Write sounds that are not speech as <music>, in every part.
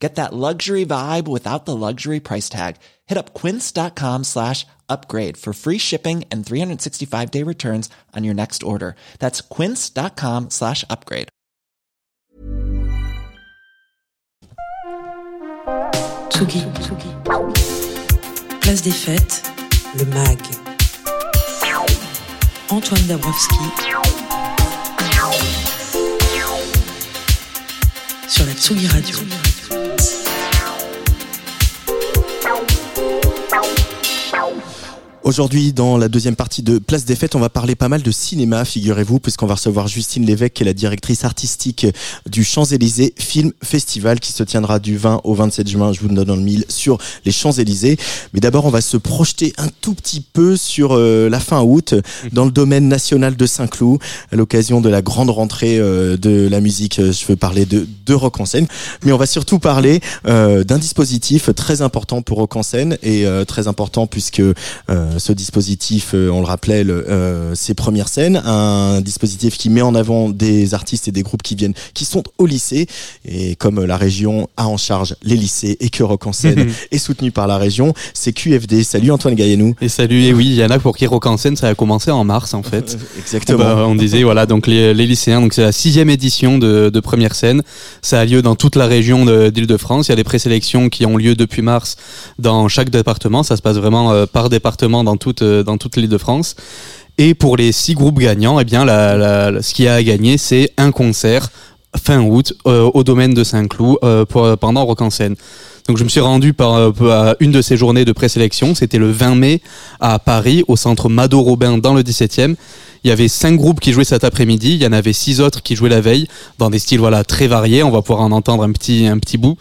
Get that luxury vibe without the luxury price tag. Hit up quince.com slash upgrade for free shipping and 365 day returns on your next order. That's quince.com slash upgrade. Tsugi. Place des fêtes, le MAG. Antoine Dabrowski. Sur la Tsugi Radio. Tchau. Aujourd'hui, dans la deuxième partie de Place des Fêtes, on va parler pas mal de cinéma, figurez-vous, puisqu'on va recevoir Justine Lévesque, qui est la directrice artistique du Champs-Élysées Film Festival, qui se tiendra du 20 au 27 juin, je vous donne dans le mille, sur les Champs-Élysées. Mais d'abord, on va se projeter un tout petit peu sur euh, la fin août, dans le domaine national de Saint-Cloud, à l'occasion de la grande rentrée euh, de la musique. euh, Je veux parler de, de Rock en scène. Mais on va surtout parler euh, d'un dispositif très important pour Rock en scène, et très important puisque... euh, ce dispositif, euh, on le rappelait, le, euh, ses premières scènes, un dispositif qui met en avant des artistes et des groupes qui viennent, qui sont au lycée, et comme la région a en charge les lycées et que Rock en scène <laughs> est soutenu par la région, c'est QFD. Salut Antoine Gaillenou. Et salut, et oui, il y en a pour qui Rock en scène, ça a commencé en mars en fait. <laughs> Exactement. Bah, on disait voilà donc les, les lycéens donc c'est la sixième édition de, de première scène. Ça a lieu dans toute la région de- d'Île-de-France. Il y a des présélections qui ont lieu depuis mars dans chaque département. Ça se passe vraiment euh, par département dans toute euh, dans toute l'Île-de-France. Et pour les six groupes gagnants, eh bien ce qu'il y a à gagner c'est un concert fin août euh, au domaine de Saint-Cloud euh, pendant Rock en scène. Donc je me suis rendu par, à une de ces journées de présélection, c'était le 20 mai à Paris, au centre Mado Robin dans le 17e. Il y avait cinq groupes qui jouaient cet après-midi, il y en avait six autres qui jouaient la veille, dans des styles voilà très variés, on va pouvoir en entendre un petit, un petit bout.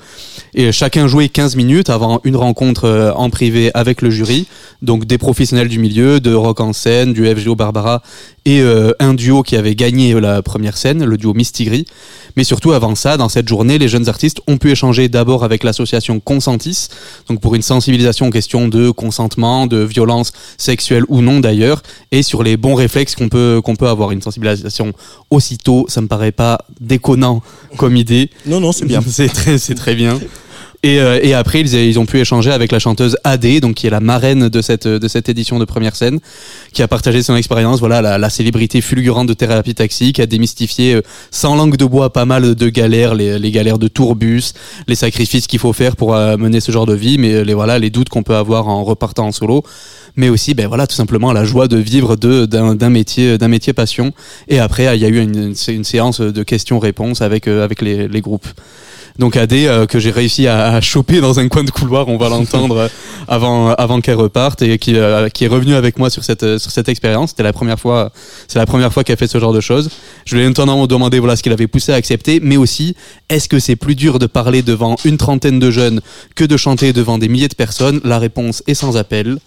Et chacun jouait 15 minutes avant une rencontre euh, en privé avec le jury, donc des professionnels du milieu, de rock en scène, du FGO Barbara, et euh, un duo qui avait gagné la première scène, le duo Mistigris. Mais surtout avant ça, dans cette journée, les jeunes artistes ont pu échanger d'abord avec l'association Consentis, donc pour une sensibilisation aux questions de consentement, de violence sexuelle ou non d'ailleurs, et sur les bons réflexes qu'on peut qu'on peut avoir. Une sensibilisation aussitôt, ça me paraît pas déconnant comme idée. Non, non, c'est bien. <laughs> c'est très c'est très bien. Et, euh, et après, ils, ils ont pu échanger avec la chanteuse AD, donc qui est la marraine de cette de cette édition de première scène, qui a partagé son expérience. Voilà, la, la célébrité fulgurante de thérapie taxi, qui a démystifié euh, sans langue de bois pas mal de galères, les, les galères de tourbus, les sacrifices qu'il faut faire pour euh, mener ce genre de vie, mais euh, les voilà les doutes qu'on peut avoir en repartant en solo, mais aussi ben voilà tout simplement la joie de vivre d'un métier d'un métier passion. Et après, il y a eu une, une, une séance de questions-réponses avec euh, avec les, les groupes. Donc AD euh, que j'ai réussi à, à choper dans un coin de couloir, on va <laughs> l'entendre euh, avant avant qu'elle reparte et qui euh, qui est revenu avec moi sur cette euh, sur cette expérience. C'était la première fois, c'est la première fois qu'elle fait ce genre de choses. Je lui ai notamment demandé voilà ce qu'il avait poussé à accepter, mais aussi est-ce que c'est plus dur de parler devant une trentaine de jeunes que de chanter devant des milliers de personnes? La réponse est sans appel.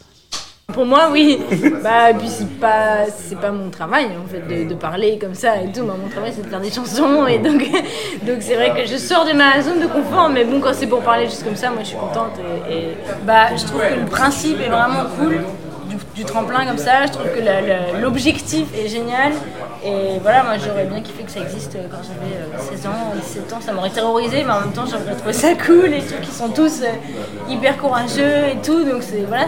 Pour moi, oui. Bah, puis c'est pas, c'est pas mon travail en fait de, parler comme ça et tout. Moi, mon travail c'est de faire des chansons et donc, <laughs> donc c'est vrai que je sors de ma zone de confort. Mais bon, quand c'est pour parler juste comme ça, moi je suis contente et, et, bah, je trouve que le principe est vraiment cool du, tremplin comme ça. Je trouve que l'objectif est génial. Et voilà, moi j'aurais bien kiffé que ça existe quand j'avais euh, 16 ans, 17 ans. Ça m'aurait terrorisé, mais en même temps j'aurais trouvé ça <laughs> cool. Les trucs qui sont tous euh, hyper courageux et tout. Donc voilà,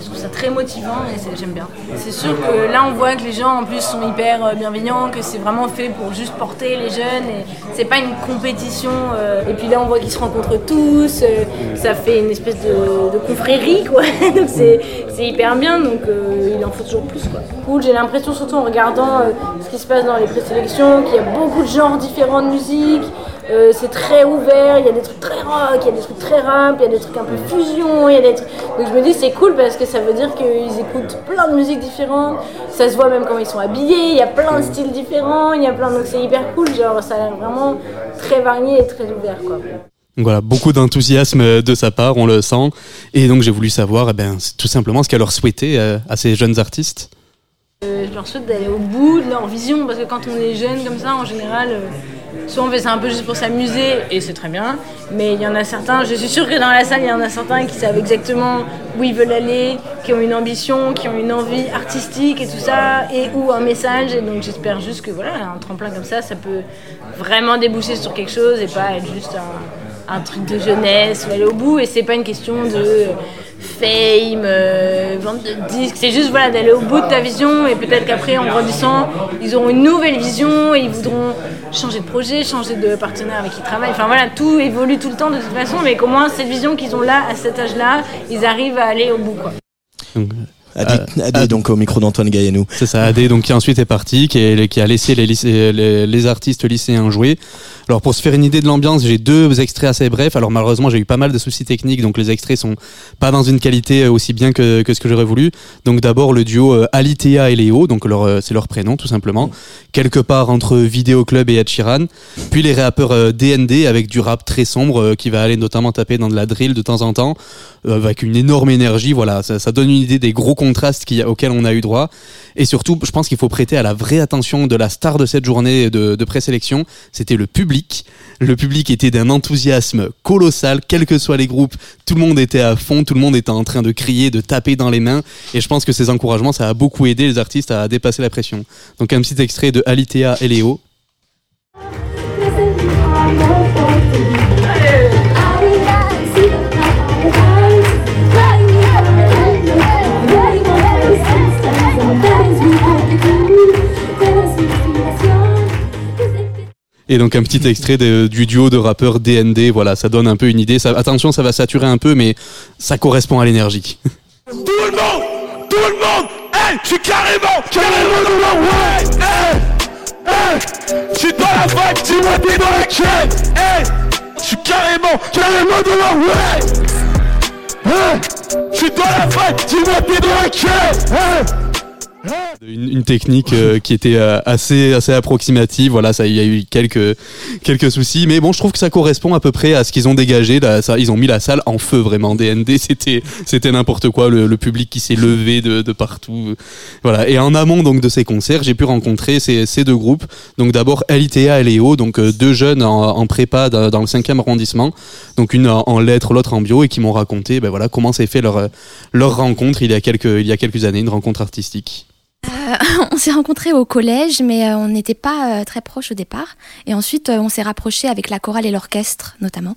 je trouve ça très motivant et j'aime bien. C'est sûr que là on voit que les gens en plus sont hyper euh, bienveillants, que c'est vraiment fait pour juste porter les jeunes et c'est pas une compétition. euh, et puis là on voit qu'ils se rencontrent tous, euh, ça fait une espèce de, de confrérie quoi. <laughs> donc c'est hyper bien, donc euh, en faut toujours plus quoi. Cool, j'ai l'impression surtout en regardant euh, ce qui se passe dans les présélections qu'il y a beaucoup de genres différents de musique. Euh, c'est très ouvert, il y a des trucs très rock, il y a des trucs très rap, il y a des trucs un peu fusion, il y a des trucs... Donc je me dis c'est cool parce que ça veut dire qu'ils écoutent plein de musiques différentes, ça se voit même quand ils sont habillés, il y a plein de styles différents, il y a plein... Donc c'est hyper cool, genre ça a l'air vraiment très varié et très ouvert quoi. Voilà, beaucoup d'enthousiasme de sa part, on le sent. Et donc j'ai voulu savoir, eh ben, tout simplement ce qu'elle leur souhaitait euh, à ces jeunes artistes. Euh, je leur souhaite d'aller au bout de leur vision parce que quand on est jeune comme ça, en général, euh, soit on fait ça un peu juste pour s'amuser et c'est très bien, mais il y en a certains, je suis sûre que dans la salle, il y en a certains qui savent exactement où ils veulent aller, qui ont une ambition, qui ont une envie artistique et tout ça, et ou un message. Et donc j'espère juste que voilà, un tremplin comme ça, ça peut vraiment déboucher sur quelque chose et pas être juste un, un truc de jeunesse aller au bout. Et c'est pas une question de fame, euh, vente de disques. C'est juste voilà, d'aller au bout de ta vision et peut-être qu'après, en grandissant, ils auront une nouvelle vision et ils voudront changer de projet, changer de partenaire avec qui ils travaillent. Enfin voilà, tout évolue tout le temps de toute façon, mais qu'au moins cette vision qu'ils ont là, à cet âge-là, ils arrivent à aller au bout. Quoi. Adé, Euh, donc au micro d'Antoine Gaillanou. C'est ça, AD, donc qui ensuite est parti, qui, est- qui a laissé les, lycée- les, les artistes lycéens jouer. Alors pour se faire une idée de l'ambiance, j'ai deux extraits assez brefs. Alors malheureusement, j'ai eu pas mal de soucis techniques, donc les extraits sont pas dans une qualité aussi bien que, que ce que j'aurais voulu. Donc d'abord le duo euh, Alitea et Léo, donc leur, euh, c'est leur prénom tout simplement, quelque part entre Vidéo Club et Ed Sheeran. Puis les rappeurs euh, DND avec du rap très sombre euh, qui va aller notamment taper dans de la drill de temps en temps, euh, avec une énorme énergie. Voilà, ça, ça donne une idée des gros contrastes a- auxquels on a eu droit. Et surtout, je pense qu'il faut prêter à la vraie attention de la star de cette journée de, de présélection. C'était le public. Le public était d'un enthousiasme colossal, quels que soient les groupes. Tout le monde était à fond, tout le monde était en train de crier, de taper dans les mains. Et je pense que ces encouragements, ça a beaucoup aidé les artistes à dépasser la pression. Donc un petit extrait de Alitea et Léo. Et donc un petit extrait du duo de rappeurs DND, voilà, ça donne un peu une idée. Attention, ça va saturer un peu, mais ça correspond à l'énergie. <laughs> Tout le monde, tout le monde, hey, je suis carrément, carrément dans la ouais, hey, hey, je suis dans la vibe, dis-moi t'es dans la chaîne, hey, je suis carrément, carrément dans la ouais, hey, je suis dans la vibe, dis-moi t'es dans la chaîne, hey. Une, une technique euh, qui était euh, assez assez approximative. Voilà, ça il y a eu quelques quelques soucis, mais bon, je trouve que ça correspond à peu près à ce qu'ils ont dégagé. Là, ça, ils ont mis la salle en feu vraiment. DND, <laughs> c'était c'était n'importe quoi. Le, le public qui s'est levé de, de partout. Voilà. Et en amont donc de ces concerts, j'ai pu rencontrer ces, ces deux groupes. Donc d'abord Alitea et Léo, donc euh, deux jeunes en, en prépa dans dans le 5e arrondissement. Donc une en, en lettres, l'autre en bio, et qui m'ont raconté, ben voilà, comment s'est fait leur leur rencontre il y a quelques il y a quelques années, une rencontre artistique. <laughs> on s'est rencontrés au collège, mais euh, on n'était pas euh, très proches au départ. Et ensuite, euh, on s'est rapprochés avec la chorale et l'orchestre, notamment.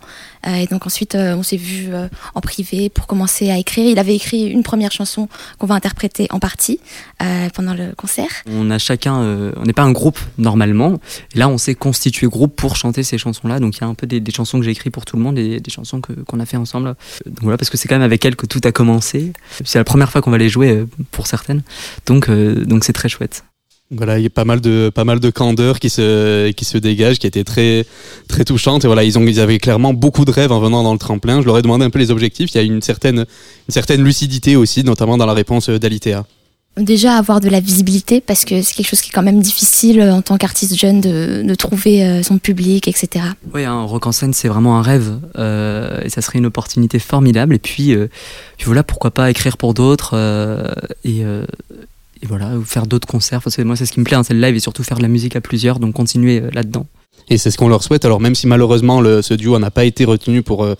Euh, et donc ensuite, euh, on s'est vus euh, en privé pour commencer à écrire. Il avait écrit une première chanson qu'on va interpréter en partie euh, pendant le concert. On a chacun, euh, on n'est pas un groupe normalement. Et là, on s'est constitué groupe pour chanter ces chansons-là. Donc il y a un peu des, chansons que j'ai écrites pour tout le monde et des chansons qu'on a fait ensemble. Donc voilà, parce que c'est quand même avec elle que tout a commencé. C'est la première fois qu'on va les jouer euh, pour certaines. Donc euh, donc c'est très chouette. Voilà, il y a pas mal de pas mal de candeur qui se qui se dégage, qui était très très touchante. Et voilà, ils ont ils avaient clairement beaucoup de rêves en venant dans le tremplin. Je leur ai demandé un peu les objectifs. Il y a une certaine une certaine lucidité aussi, notamment dans la réponse d'Alitea. Déjà avoir de la visibilité, parce que c'est quelque chose qui est quand même difficile euh, en tant qu'artiste jeune de, de trouver euh, son public, etc. Oui, un rock en scène, c'est vraiment un rêve. euh, et ça serait une opportunité formidable. Et puis, euh, puis voilà, pourquoi pas écrire pour d'autres euh, et, euh, et voilà, faire d'autres concerts. Enfin, moi, c'est ce qui me plaît, hein, c'est le live et surtout faire de la musique à plusieurs. Donc continuer euh, là-dedans. Et c'est ce qu'on leur souhaite. Alors même si malheureusement ce duo n'a pas été retenu pour euh,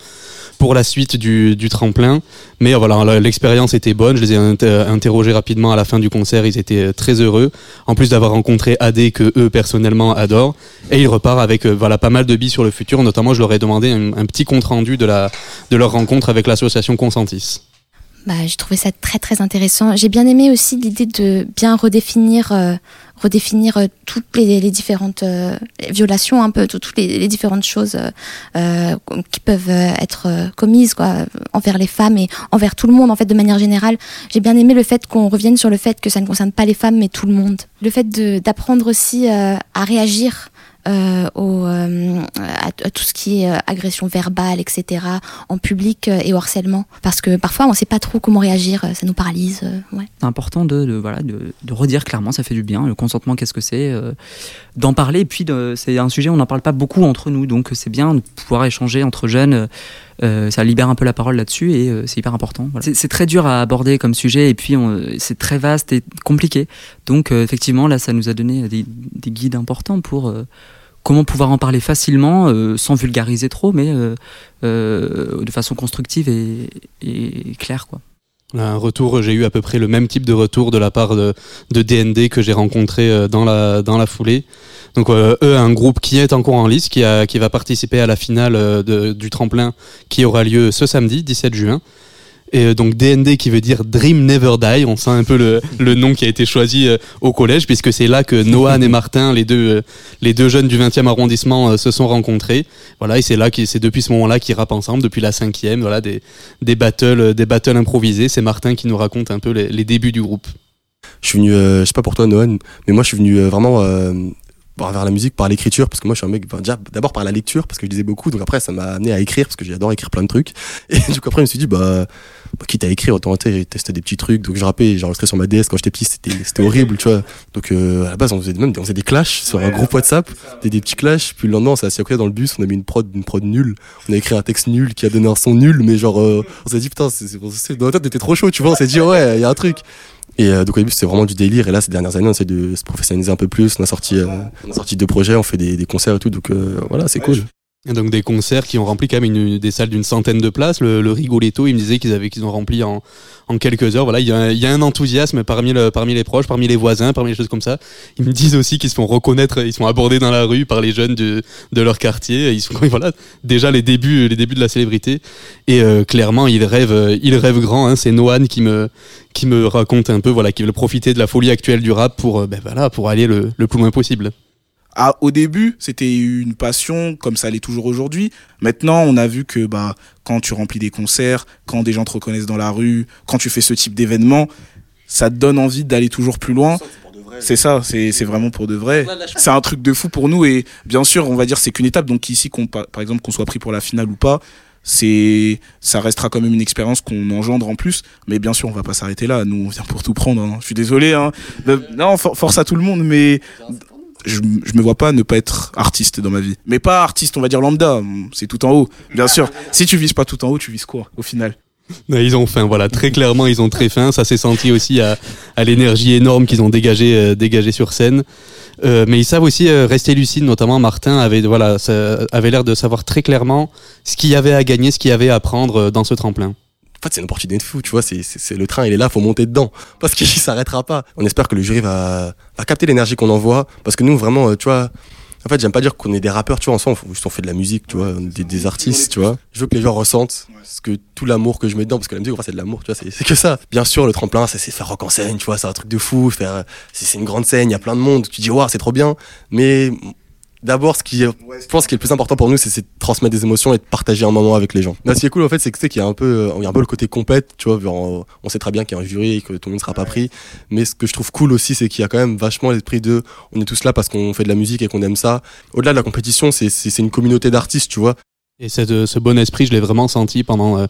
pour la suite du, du tremplin, mais euh, voilà l'expérience était bonne. Je les ai inter- interrogés rapidement à la fin du concert. Ils étaient très heureux. En plus d'avoir rencontré AD que eux personnellement adorent, et ils repartent avec voilà pas mal de billes sur le futur. Notamment, je leur ai demandé un, un petit compte rendu de la de leur rencontre avec l'association Consentis. Bah, j'ai trouvé ça très très intéressant. J'ai bien aimé aussi l'idée de bien redéfinir, euh, redéfinir euh, toutes les, différentes euh, violations, un peu tout- toutes les, différentes choses qui peuvent être commises quoi, envers les femmes et envers tout le monde en fait de manière générale. J'ai bien aimé le fait qu'on revienne sur le fait que ça ne concerne pas les femmes mais tout le monde. Le fait d'apprendre aussi à réagir au, euh, à, à tout ce qui est euh, agression verbale, etc., en public euh, et au harcèlement. Parce que parfois, on ne sait pas trop comment réagir, euh, ça nous paralyse. euh, ouais. C'est important de, de, voilà, de, de redire clairement, ça fait du bien. Le consentement, qu'est-ce que c'est euh, d'en parler. Et puis, de- c'est un sujet, on n'en parle pas beaucoup entre nous. Donc, c'est bien de pouvoir échanger entre jeunes. Euh, ça libère un peu la parole là-dessus et euh, c'est hyper important. Voilà. C'est- C'est très dur à aborder comme sujet et puis on- c'est très vaste et compliqué. Donc, euh, effectivement, là, ça nous a donné des, des guides importants pour euh, comment pouvoir en parler facilement, euh, sans vulgariser trop, mais euh, euh, de façon constructive et, claire. Quoi. Un retour, j'ai eu à peu près le même type de retour de la part de, DND que j'ai rencontré dans la, dans la foulée. Donc eux, un groupe qui est encore en lice, qui, va participer à la finale du tremplin qui aura lieu ce samedi, 17 juin. Et euh, donc DND qui veut dire Dream Never Die, on sent un peu le, le nom qui a été choisi euh, au collège puisque c'est là que Noan et Martin, les deux, euh, les deux jeunes du 20e arrondissement, se sont rencontrés. Voilà, et c'est là, c'est depuis ce moment-là qu'ils rappent ensemble, depuis la cinquième, voilà, des, des battles, des battles improvisés. C'est Martin qui nous raconte un peu les, débuts du groupe. Je suis venu, euh, je sais pas pour toi, Noan, mais moi je suis venu vraiment euh, vers la musique, par l'écriture, parce que moi je suis un mec, déjà d'abord par la lecture, parce que je lisais beaucoup, donc après ça m'a amené à écrire, parce que j'adore écrire plein de trucs. Et du coup après je me suis dit, bah, bah, quitte à écrire, autant tester des petits trucs, donc je rappais, j'enregistrais sur ma DS quand j'étais petit, c'était c'était horrible, tu vois. Donc euh, à la base on faisait même on faisait des clashs sur un groupe WhatsApp, des, des petits clashs, puis le lendemain on s'est assis à côté dans le bus, on a mis une prod, une prod nulle, on a écrit un texte nul qui a donné un son nul, mais genre euh, on s'est dit putain, c'est, dans notre tête t'étais trop chaud, tu vois, on s'est dit ouais, il y a un truc. Et euh, donc au début c'était vraiment du délire et là ces dernières années on essaie de se professionnaliser un peu plus. On a sorti, euh, on a sorti deux projets, on fait des, des concerts et tout donc euh, voilà c'est cool. Donc des concerts qui ont rempli quand même une, des salles d'une centaine de places. Le, le Rigoletto, il me disait qu'ils avaient qu'ils ont rempli en, en quelques heures. Voilà, il y, a, il y a un enthousiasme parmi le, parmi les proches, parmi les voisins, parmi les choses comme ça. Ils me disent aussi qu'ils se font reconnaître, ils sont abordés dans la rue par les jeunes de, de leur quartier. Ils sont <laughs> voilà déjà les débuts les débuts de la célébrité. Et euh, clairement, ils rêvent ils rêvent grand. Hein. C'est Noan qui me qui me raconte un peu voilà qui veut profiter de la folie actuelle du rap pour euh, ben voilà pour aller le, le plus loin possible. Ah, au début, c'était une passion, comme ça l'est toujours aujourd'hui. Maintenant, on a vu que bah, quand tu remplis des concerts, quand des gens te reconnaissent dans la rue, quand tu fais ce type d'événement, ça te donne envie d'aller toujours plus loin. C'est ça, c'est vraiment pour de vrai. C'est un truc de fou pour nous et bien sûr, on va dire c'est qu'une étape. Donc ici, qu'on, par exemple, qu'on soit pris pour la finale ou pas, c'est ça restera quand même une expérience qu'on engendre en plus. Mais bien sûr, on va pas s'arrêter là. Nous, on vient pour tout prendre. hein. Je suis désolé. Hein. Non, for- force à tout le monde, mais je, je me vois pas ne pas être artiste dans ma vie. Mais pas artiste, on va dire lambda. C'est tout en haut. Bien sûr. Si tu vises pas tout en haut, tu vises quoi au final? Ils ont faim, voilà, très clairement, ils ont très faim. Ça s'est senti aussi à, à l'énergie énorme qu'ils ont dégagé, euh, dégagé sur scène. Euh, mais ils savent aussi euh, rester lucides, notamment Martin avait, voilà, ça avait l'air de savoir très clairement ce qu'il y avait à gagner, ce qu'il y avait à prendre euh, dans ce tremplin. En fait c'est une opportunité de fou, tu vois. C'est, le train il est là, faut monter dedans parce qu'il <laughs> s'arrêtera pas. On espère que le jury va, va capter l'énergie qu'on envoie parce que nous vraiment, euh, tu vois. En fait, j'aime pas dire qu'on est des rappeurs, tu vois, en soi, on, on fait de la musique, tu vois, des, des artistes, tu vois. Je veux que les gens ressentent ce que tout l'amour que je mets dedans, parce que la musique, en c'est de l'amour, tu vois, c'est, que ça. Bien sûr, le tremplin, c'est faire rock en scène, tu vois, c'est un truc de fou, faire, c'est, c'est une grande scène, il y a plein de monde, tu dis, waouh, c'est trop bien. Mais d'abord, ce qui est, je pense que le plus important pour nous, c'est, c'est de transmettre des émotions et de partager un moment avec les gens. Là, ce qui est cool, en fait, c'est que, tu sais, qu'il y a un peu, euh, il y a un peu le côté compète, tu vois, genre, on sait très bien qu'il y a un jury et que tout le monde ne sera pas pris. Mais ce que je trouve cool aussi, c'est qu'il y a quand même vachement l'esprit de, on est tous là parce qu'on fait de la musique et qu'on aime ça. Au-delà de la compétition, c'est, c'est, c'est une communauté d'artistes, tu vois. Et cette, euh, ce bon esprit, je l'ai vraiment senti pendant, euh,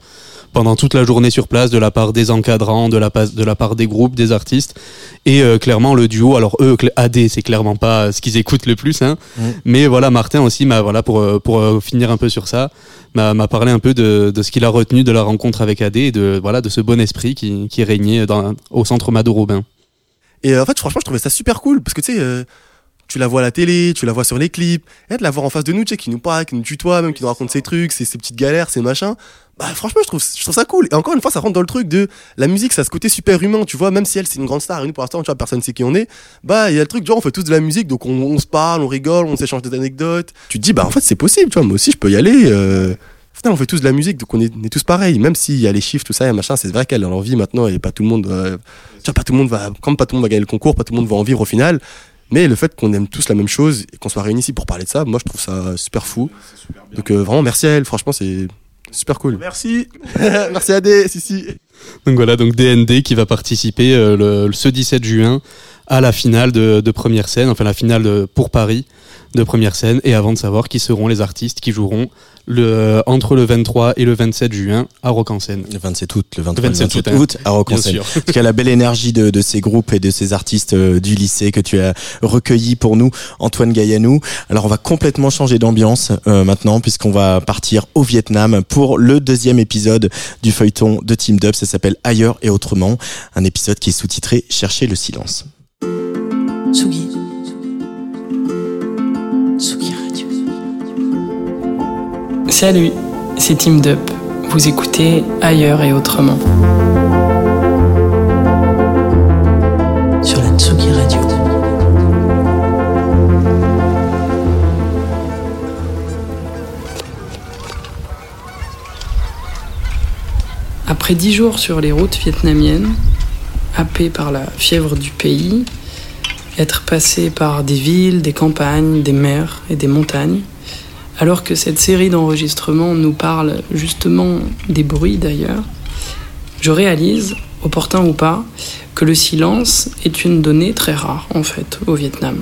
pendant toute la journée sur place, de la part des encadrants, de la, de la part des groupes, des artistes. Et euh, clairement, le duo, alors eux, AD, c'est clairement pas ce qu'ils écoutent le plus. Hein. Mm. Mais voilà, Martin aussi, m'a, voilà, pour, euh, pour finir un peu sur ça, m'a, m'a parlé un peu de, de ce qu'il a retenu de la rencontre avec AD et de, voilà, de ce bon esprit qui, qui régnait dans, au centre Mado Robin. Et euh, en fait, franchement, je trouvais ça super cool parce que tu sais, euh, tu la vois à la télé, tu la vois sur les clips, et de la voir en face de nous, tu sais, qui nous parle, qui nous tutoie, même qui nous raconte ses trucs, ses, petites galères, ses machins. Bah, franchement, je trouve, je trouve ça cool. Et encore une fois, ça rentre dans le truc de la musique, ça a ce côté super humain, tu vois, même si elle, c'est une grande star, et nous, pour l'instant, tu vois, personne sait qui on est. Bah, il y a le truc, genre, on fait tous de la musique, donc on, on se parle, on rigole, on s'échange des anecdotes. Tu te dis, bah, en fait, c'est possible, tu vois, moi aussi, je peux y aller. Euh... Putain, on fait tous de la musique, donc on est, tous pareils. Même s'il y a les chiffres, tout ça, et machin, c'est vrai qu'elle a envie maintenant, et pas tout le monde, euh, tu vois, pas tout le monde va, comme pas tout le monde va gagner le concours, pas tout le monde va en vivre au final. Mais le fait qu'on aime tous la même chose et qu'on soit réunis ici pour parler de ça, moi je trouve ça super fou. Donc euh, vraiment merci à elle, franchement c'est super cool. <laughs> Merci. <laughs> merci à D, si si. Donc voilà, donc DND qui va participer euh, le, ce 17 juin à la finale de, de première scène, enfin la finale de- pour Paris de première scène, et avant de savoir qui seront les artistes qui joueront le, entre le 23 et le 27 juin à Rock en scène. Le 27 août, le 23 Le le 27 28 août, hein. août à Rock en sûr. En tout la belle énergie de, de ces groupes et de ces artistes euh, du lycée que tu as recueilli pour nous, Antoine Gaillanou. Alors, on va complètement changer d'ambiance euh, maintenant, puisqu'on va partir au Vietnam pour le deuxième épisode du feuilleton de Team Dub. Ça s'appelle Ailleurs et Autrement. Un épisode qui est sous-titré Chercher le silence. Tsugi. Tsugi Radio. Salut, c'est Team Dup. Vous écoutez ailleurs et autrement. Sur la Tsugi Radio. Après dix jours sur les routes vietnamiennes, happé par la fièvre du pays, être passé par des villes, des campagnes, des mers et des montagnes, alors que cette série d'enregistrements nous parle justement des bruits d'ailleurs, je réalise, opportun ou pas, que le silence est une donnée très rare en fait au Vietnam.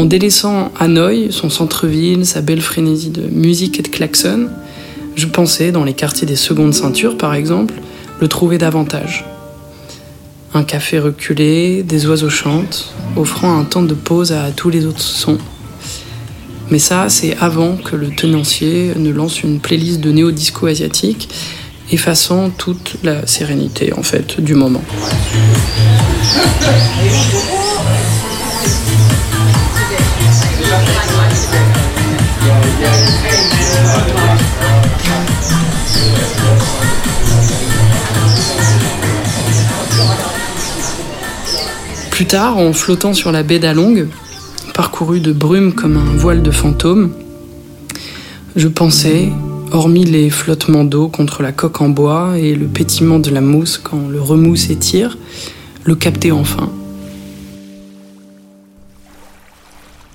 En délaissant Hanoï, son centre-ville, sa belle frénésie de musique et de klaxons, je pensais, dans les quartiers des secondes ceintures par exemple, le trouver davantage. Un café reculé, des oiseaux chantent, offrant un temps de pause à tous les autres sons. Mais ça, c'est avant que le tenancier ne lance une playlist de néo-disco asiatique, effaçant toute la sérénité en fait du moment. Plus tard, en flottant sur la baie d'Along, parcourue de brume comme un voile de fantôme, je pensais, hormis les flottements d'eau contre la coque en bois et le pétillement de la mousse quand le remous s'étire, le capter enfin.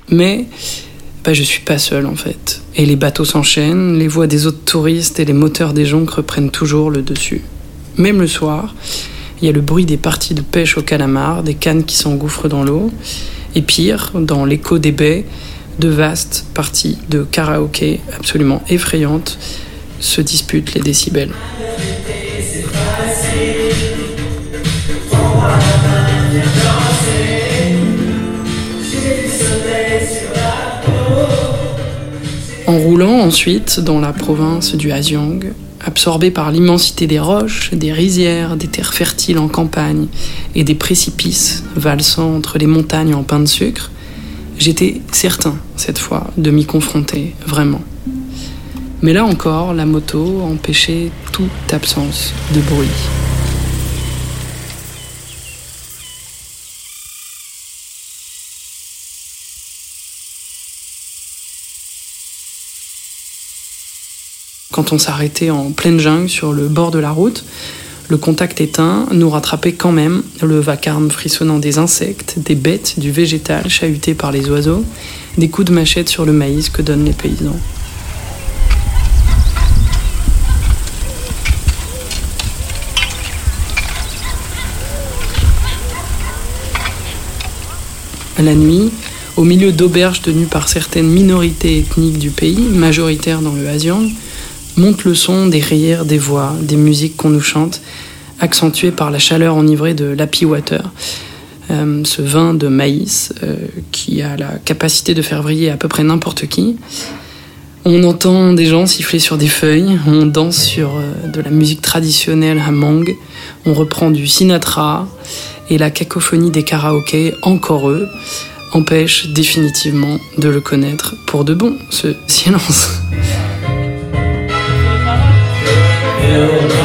Mais bah, je suis pas seul en fait. Et les bateaux s'enchaînent, les voix des autres touristes et les moteurs des jonques reprennent toujours le dessus. Même le soir, il y a le bruit des parties de pêche au calamar, des cannes qui s'engouffrent dans l'eau, et pire, dans l'écho des baies, de vastes parties de karaoké absolument effrayantes se disputent les décibels. En roulant ensuite dans la province du Haziang, absorbé par l'immensité des roches, des rizières, des terres fertiles en campagne et des précipices valsant entre les montagnes en pain de sucre, j'étais certain, cette fois, de m'y confronter, vraiment. Mais là encore, la moto empêchait toute absence de bruit. Quand on s'arrêtait en pleine jungle sur le bord de la route, le contact éteint nous rattrapait quand même le vacarme frissonnant des insectes, des bêtes, du végétal chahuté par les oiseaux, des coups de machette sur le maïs que donnent les paysans. La nuit, au milieu d'auberges tenues par certaines minorités ethniques du pays, majoritaires dans le Haziang, monte le son des rires, des voix, des musiques qu'on nous chante, accentuées par la chaleur enivrée de l'happy water, euh, ce vin de maïs euh, qui a la capacité de faire vriller à peu près n'importe qui. On entend des gens siffler sur des feuilles, on danse sur euh, de la musique traditionnelle Hmong, on reprend du Sinatra, et la cacophonie des karaokés, encore eux, empêche définitivement de le connaître pour de bon, ce <laughs> silence. You.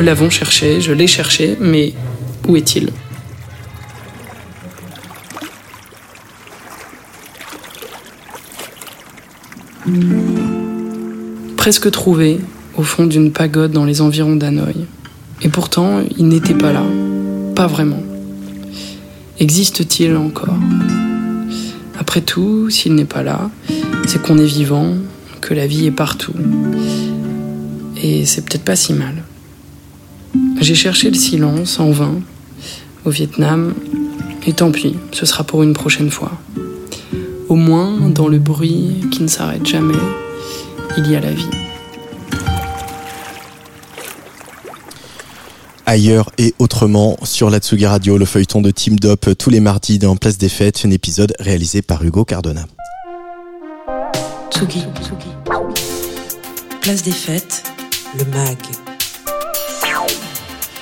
L'avons cherché, je l'ai cherché, mais où est-il? Presque trouvé au fond d'une pagode dans les environs d'Hanoï. Et pourtant, il n'était pas là. Pas vraiment. Existe-t-il encore? Après tout, s'il n'est pas là, c'est qu'on est vivant, que la vie est partout. Et c'est peut-être pas si mal. J'ai cherché le silence en vain au Vietnam, et tant pis, ce sera pour une prochaine fois. Au moins, dans le bruit qui ne s'arrête jamais, il y a la vie. Ailleurs et autrement sur la Tsugi Radio, le feuilleton de Team Dop tous les mardis dans Place des Fêtes, un épisode réalisé par Hugo Cardona. Tsugi. Place des fêtes, le MAG.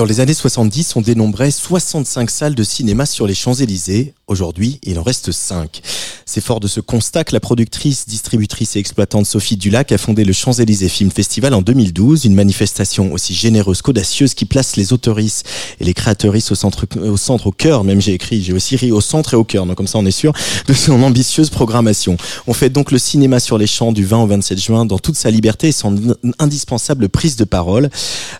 Dans les années 70, on dénombrait 65 salles de cinéma sur les Champs-Élysées. Aujourd'hui, il en reste 5. C'est fort de ce constat que la productrice, distributrice et exploitante Sophie Dulac a fondé le Champs-Élysées Film Festival en 2012, une manifestation aussi généreuse qu'audacieuse qui place les autoristes et les créatrices au centre, au centre, au cœur, même j'ai écrit, j'ai aussi ri au centre et au cœur, donc comme ça on est sûr de son ambitieuse programmation. On fait donc le cinéma sur les champs du 20 au 27 juin dans toute sa liberté et son indispensable prise de parole.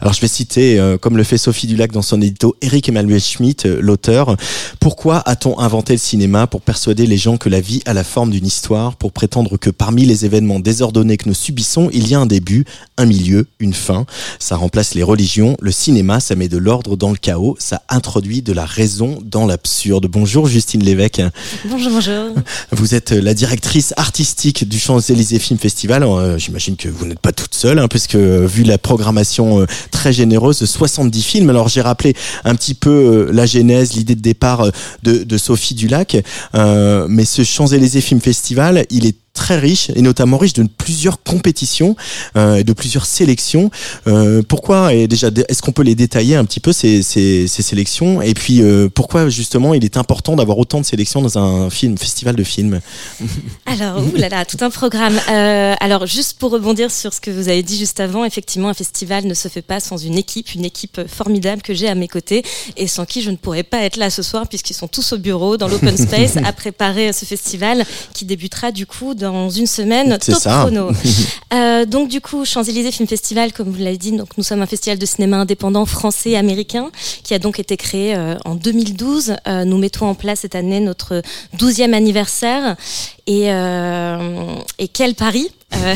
Alors je vais citer, euh, comme le fait Sophie Dulac dans son édito, Eric Emmanuel Schmitt, euh, l'auteur, pourquoi a-t-on inventé le cinéma pour persuader les gens que la vie a la forme d'une histoire, pour prétendre que parmi les événements désordonnés que nous subissons, il y a un début, un milieu, une fin? Ça remplace les religions. Le cinéma, ça met de l'ordre dans le chaos. Ça introduit de la raison dans l'absurde. Bonjour Justine Lévesque. Bonjour, bonjour. Vous êtes la directrice artistique du Champs-Élysées Film Festival. Euh, J'imagine que vous n'êtes pas toute seule, hein, puisque euh, vu la programmation euh, très généreuse, 70 films. Alors j'ai rappelé un petit peu euh, la genèse, l'idée de départ euh, de, Sophie Dulac. Euh, mais ce Champs-Élysées Film Festival, il est très riche et notamment riche de plusieurs compétitions euh, et de plusieurs sélections. Euh, pourquoi et déjà est-ce qu'on peut les détailler un petit peu ces, ces, ces sélections? Et puis euh, pourquoi justement il est important d'avoir autant de sélections dans un film festival de films? Alors, oulala, tout un programme. Alors, juste pour rebondir sur ce que vous avez dit juste avant, effectivement, un festival ne se fait pas sans une équipe, une équipe formidable que j'ai à mes côtés et sans qui je ne pourrais pas être là ce soir puisqu'ils sont tous au bureau, dans l'open <laughs> space, à préparer ce festival qui débutera du coup dans une semaine, top ça. chrono. <laughs> Euh, donc du coup, Champs-Élysées Film Festival, comme vous l'avez dit, donc nous sommes un festival de cinéma indépendant français américain qui a donc été créé euh, en 2012. Euh, nous mettons en place cette année notre 12e anniversaire et, euh, et quel pari Euh,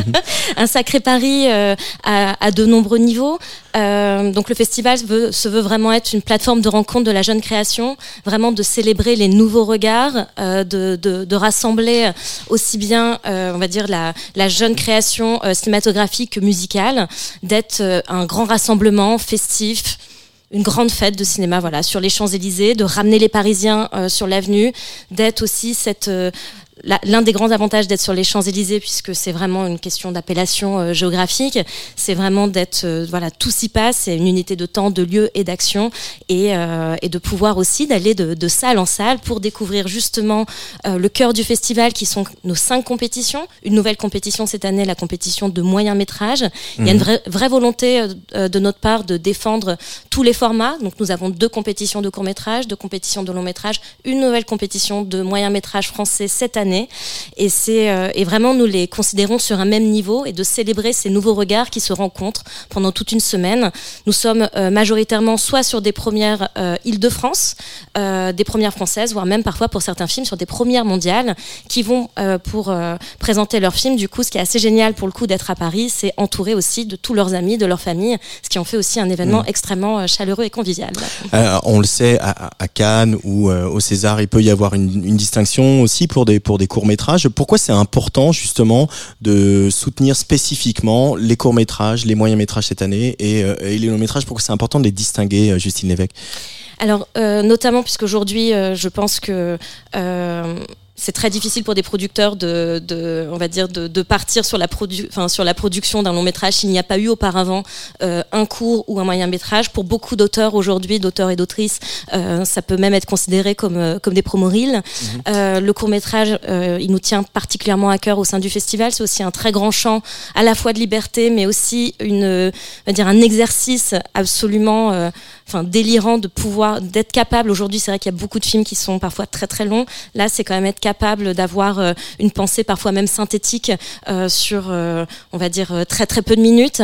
<laughs> un sacré pari euh, à, de nombreux niveaux. Donc le festival se veut vraiment être une plateforme de rencontre de la jeune création, vraiment de célébrer les nouveaux regards, de, rassembler aussi bien, on va dire, la, jeune création cinématographique que musicale, d'être un grand rassemblement festif une grande fête de cinéma voilà sur les Champs-Élysées de ramener les Parisiens sur l'avenue d'être aussi cette L'un des grands avantages d'être sur les Champs-Élysées, puisque c'est vraiment une question d'appellation euh, géographique, c'est vraiment d'être, euh, voilà, tout s'y passe, c'est une unité de temps, de lieu et d'action, et, euh, et de pouvoir aussi d'aller de, de salle en salle pour découvrir justement le cœur du festival, qui sont nos cinq compétitions. Une nouvelle compétition cette année, la compétition de moyen métrage. Il y a une Mhm. vraie, vraie volonté de notre part de défendre tous les formats. Donc nous avons deux compétitions de court métrage, deux compétitions de long métrage, une nouvelle compétition de moyen métrage français cette année. Et c'est euh, et vraiment nous les considérons sur un même niveau et de célébrer ces nouveaux regards qui se rencontrent pendant toute une semaine. Nous sommes euh, majoritairement soit sur des premières euh, Île-de-France, euh, des premières françaises, voire même parfois pour certains films sur des premières mondiales qui vont pour présenter leurs films. Du coup, ce qui est assez génial pour le coup d'être à Paris, c'est entouré aussi de tous leurs amis, de leur famille, ce qui en fait aussi un événement Mm. extrêmement chaleureux et convivial. Euh, on le sait à, à Cannes ou euh, au César, il peut y avoir une, une distinction aussi pour des pour des courts métrages. Pourquoi c'est important justement de soutenir spécifiquement les courts métrages, les moyens métrages cette année et, euh, les longs métrages Pourquoi c'est important de les distinguer, euh, Justine Lévesque? Alors, euh, notamment puisqu'aujourd'hui, euh, je pense que c'est très difficile pour des producteurs de, de on va dire, de, de partir sur la, produ enfin, sur la production d'un long métrage s'il n'y a pas eu auparavant euh, un court ou un moyen métrage. Pour beaucoup d'auteurs aujourd'hui, d'auteurs et d'autrices, euh, ça peut même être considéré comme, euh, comme des promorils. Euh, le court métrage, euh, il nous tient particulièrement à cœur au sein du festival. C'est aussi un très grand champ à la fois de liberté, mais aussi une, on va dire un exercice absolument euh, enfin délirant de pouvoir d'être capable. Aujourd'hui c'est vrai qu'il y a beaucoup de films qui sont parfois très très longs. Là c'est quand même être capable d'avoir euh, une pensée parfois même synthétique euh, sur euh, on va dire très très peu de minutes.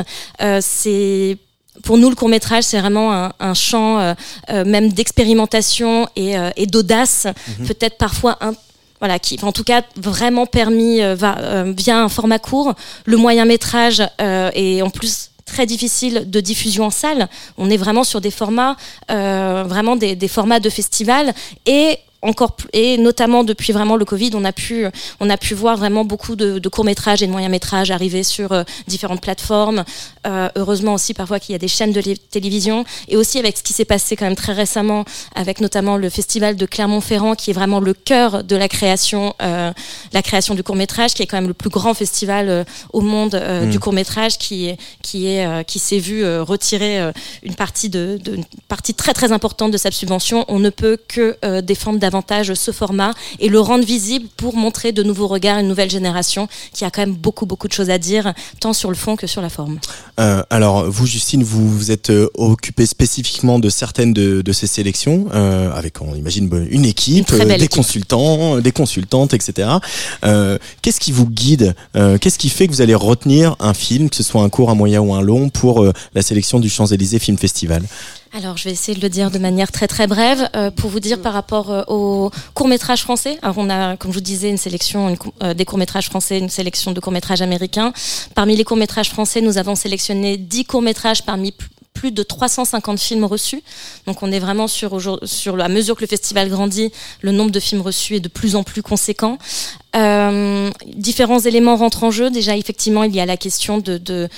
C'est pour nous, le court métrage, c'est vraiment un, un champ même d'expérimentation et, et d'audace, peut-être parfois un, voilà, qui en tout cas vraiment permis euh, va, euh, via un format court. Le moyen métrage euh, est en plus très difficile de diffusion en salle. On est vraiment sur des formats, euh, vraiment des, des formats de festival et encore et notamment depuis vraiment le Covid, on a pu on a pu voir vraiment beaucoup de, de courts métrages et de moyens métrages arriver sur euh, différentes plateformes. Euh, heureusement aussi parfois qu'il y a des chaînes de lé- télévision et aussi avec ce qui s'est passé quand même très récemment avec notamment le festival de Clermont-Ferrand qui est vraiment le cœur de la création euh, la création du court métrage qui est quand même le plus grand festival au monde Mm. du court métrage qui qui est qui s'est vu retirer une partie de, de une partie très très importante de sa subvention on ne peut que défendre davantage ce format et le rendre visible pour montrer de nouveaux regards une nouvelle génération qui a quand même beaucoup beaucoup de choses à dire tant sur le fond que sur la forme Euh, alors, vous, Justine, vous vous êtes euh, occupée spécifiquement de certaines de, de ces sélections, euh, avec, on imagine, une équipe, des équipe. consultants, des consultantes, etc. Euh, Qu'est-ce qui vous guide Qu'est-ce qui fait que vous allez retenir un film, que ce soit un court, un moyen ou un long, pour la sélection du Champs-Élysées Film Festival? Alors, je vais essayer de le dire de manière très très brève euh, pour vous dire par rapport euh, aux courts métrages français. Alors, on a, comme je vous disais, une sélection une euh, des courts métrages français, une sélection de courts métrages américains. Parmi les courts métrages français, nous avons sélectionné 10 courts métrages parmi pl- plus de 350 films reçus. Donc on est vraiment sur, sur la mesure que le festival grandit, le nombre de films reçus est de plus en plus conséquent. Euh, différents éléments rentrent en jeu. Déjà, effectivement, il y a la question de, de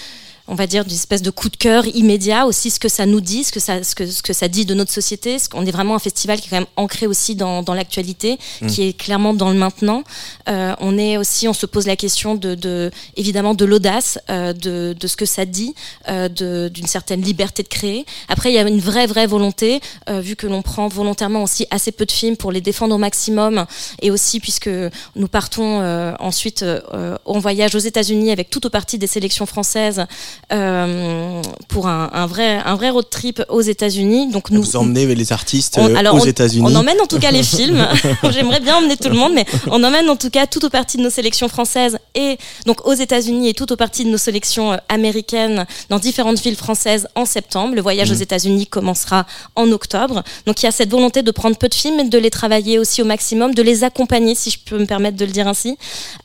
on va dire, d'une espèce de coup de cœur immédiat, aussi ce que ça nous dit, ce que ça, ce que, ce que ça dit de notre société. Ce qu'on est vraiment un festival qui est quand même ancré aussi dans, dans l'actualité, Mm. qui est clairement dans le maintenant. Euh, on est aussi, on se pose la question de, de évidemment, de l'audace, euh, de, de ce que ça dit, euh, d'une certaine liberté de créer. Après, il y a une vraie, vraie volonté, vu que l'on prend volontairement aussi assez peu de films pour les défendre au maximum, et aussi puisque nous partons ensuite en voyage aux États-Unis avec tout au parti des sélections françaises euh, pour un, un vrai, un vrai road trip aux États-Unis. Donc nous Vous emmenez les artistes on- euh, alors, aux États-Unis On emmène en tout cas les films. <laughs> <laughs> J'aimerais bien emmener tout le monde, mais on emmène en tout cas tout au parti de nos sélections françaises et donc aux États-Unis et tout au parti de nos sélections euh, américaines dans différentes villes françaises en septembre. Le voyage Mhm. aux États-Unis commencera en octobre. Donc il y a cette volonté de prendre peu de films et de les travailler aussi au maximum, de les accompagner, si je peux me permettre de le dire ainsi.